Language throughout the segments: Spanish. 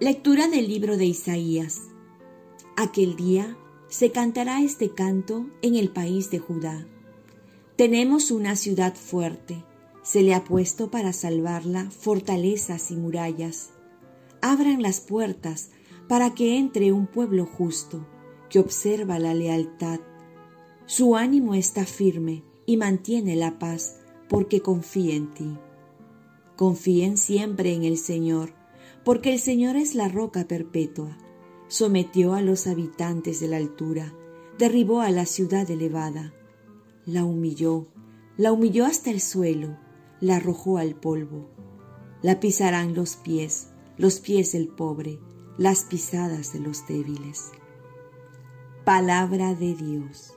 Lectura del libro de Isaías. Aquel día se cantará este canto en el país de Judá. Tenemos una ciudad fuerte, se le ha puesto para salvarla fortalezas y murallas. Abran las puertas para que entre un pueblo justo, que observa la lealtad. Su ánimo está firme y mantiene la paz porque confía en ti. Confíen siempre en el Señor, porque el Señor es la roca perpetua. Sometió a los habitantes de la altura, derribó a la ciudad elevada, la humilló, la humilló hasta el suelo, la arrojó al polvo. La pisarán los pies, los pies del pobre, las pisadas de los débiles. Palabra de Dios.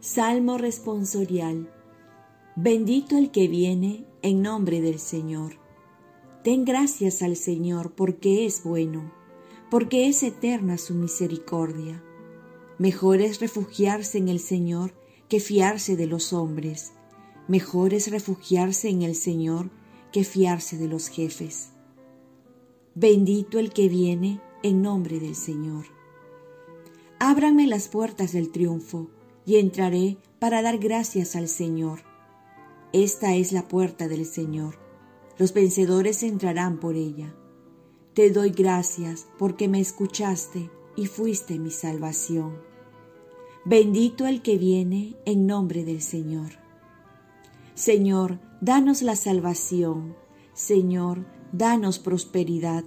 Salmo responsorial. Bendito el que viene en nombre del Señor. Den gracias al Señor porque es bueno, porque es eterna su misericordia. Mejor es refugiarse en el Señor que fiarse de los hombres. Mejor es refugiarse en el Señor que fiarse de los jefes. Bendito el que viene en nombre del Señor. Ábranme las puertas del triunfo y entraré para dar gracias al Señor esta es la puerta del Señor. Los vencedores entrarán por ella. Te doy gracias porque me escuchaste y fuiste mi salvación. Bendito el que viene en nombre del Señor. Señor, danos la salvación. Señor, danos prosperidad.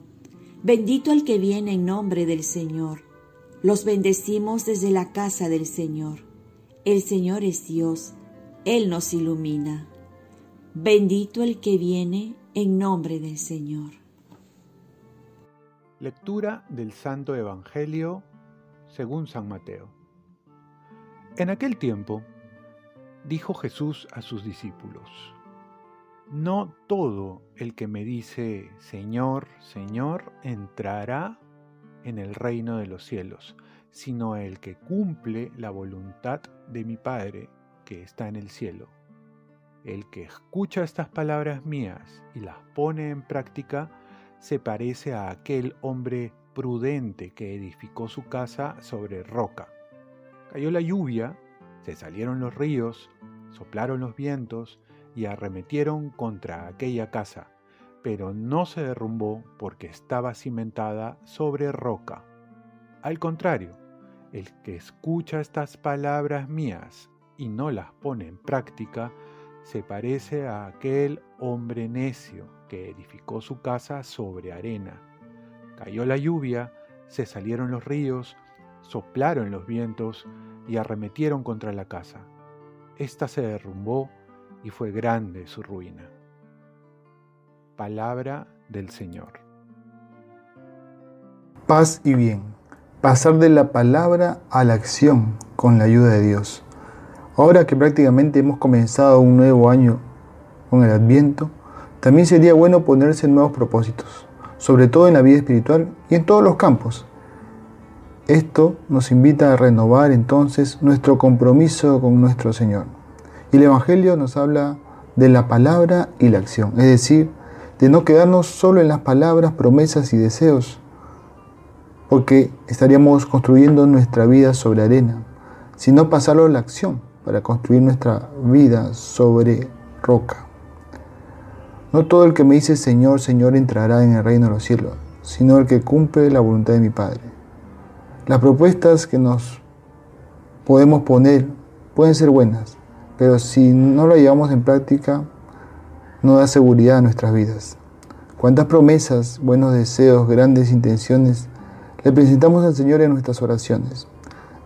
Bendito el que viene en nombre del Señor. Los bendecimos desde la casa del Señor. El Señor es Dios. Él nos ilumina. Bendito el que viene en nombre del Señor. Lectura del Santo Evangelio según San Mateo. En aquel tiempo dijo Jesús a sus discípulos, No todo el que me dice Señor, Señor, entrará en el reino de los cielos, sino el que cumple la voluntad de mi Padre que está en el cielo. El que escucha estas palabras mías y las pone en práctica se parece a aquel hombre prudente que edificó su casa sobre roca. Cayó la lluvia, se salieron los ríos, soplaron los vientos y arremetieron contra aquella casa, pero no se derrumbó porque estaba cimentada sobre roca. Al contrario, el que escucha estas palabras mías y no las pone en práctica, se parece a aquel hombre necio que edificó su casa sobre arena. Cayó la lluvia, se salieron los ríos, soplaron los vientos y arremetieron contra la casa. Esta se derrumbó y fue grande su ruina. Palabra del Señor. Paz y bien. Pasar de la palabra a la acción con la ayuda de Dios. Ahora que prácticamente hemos comenzado un nuevo año con el Adviento, también sería bueno ponerse nuevos propósitos, sobre todo en la vida espiritual y en todos los campos. Esto nos invita a renovar entonces nuestro compromiso con nuestro Señor. Y el Evangelio nos habla de la palabra y la acción, es decir, de no quedarnos solo en las palabras, promesas y deseos, porque estaríamos construyendo nuestra vida sobre arena, sino pasarlo a la acción para construir nuestra vida sobre roca. No todo el que me dice Señor, Señor entrará en el reino de los cielos, sino el que cumple la voluntad de mi Padre. Las propuestas que nos podemos poner pueden ser buenas, pero si no lo llevamos en práctica, no da seguridad a nuestras vidas. Cuántas promesas, buenos deseos, grandes intenciones le presentamos al Señor en nuestras oraciones.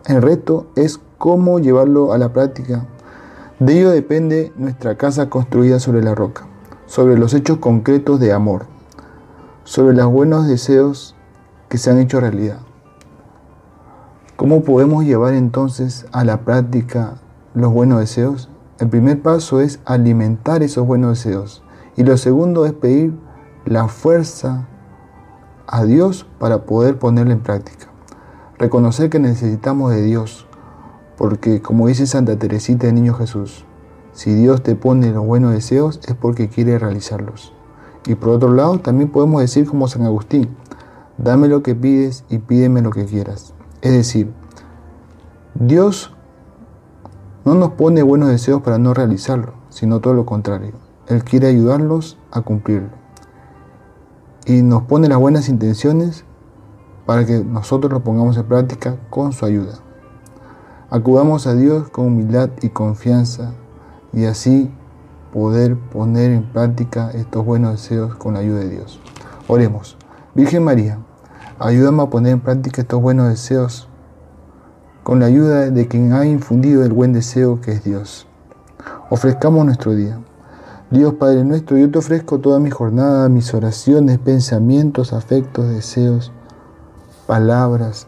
El reto es cómo llevarlo a la práctica. De ello depende nuestra casa construida sobre la roca, sobre los hechos concretos de amor, sobre los buenos deseos que se han hecho realidad. ¿Cómo podemos llevar entonces a la práctica los buenos deseos? El primer paso es alimentar esos buenos deseos y lo segundo es pedir la fuerza a Dios para poder ponerla en práctica. Reconocer que necesitamos de Dios porque como dice Santa Teresita de Niño Jesús, si Dios te pone los buenos deseos es porque quiere realizarlos. Y por otro lado, también podemos decir como San Agustín, dame lo que pides y pídeme lo que quieras. Es decir, Dios no nos pone buenos deseos para no realizarlo, sino todo lo contrario. Él quiere ayudarlos a cumplirlo. Y nos pone las buenas intenciones para que nosotros lo pongamos en práctica con su ayuda. Acudamos a Dios con humildad y confianza y así poder poner en práctica estos buenos deseos con la ayuda de Dios. Oremos. Virgen María, ayúdame a poner en práctica estos buenos deseos con la ayuda de quien ha infundido el buen deseo que es Dios. Ofrezcamos nuestro día. Dios Padre nuestro, yo te ofrezco toda mi jornada, mis oraciones, pensamientos, afectos, deseos, palabras,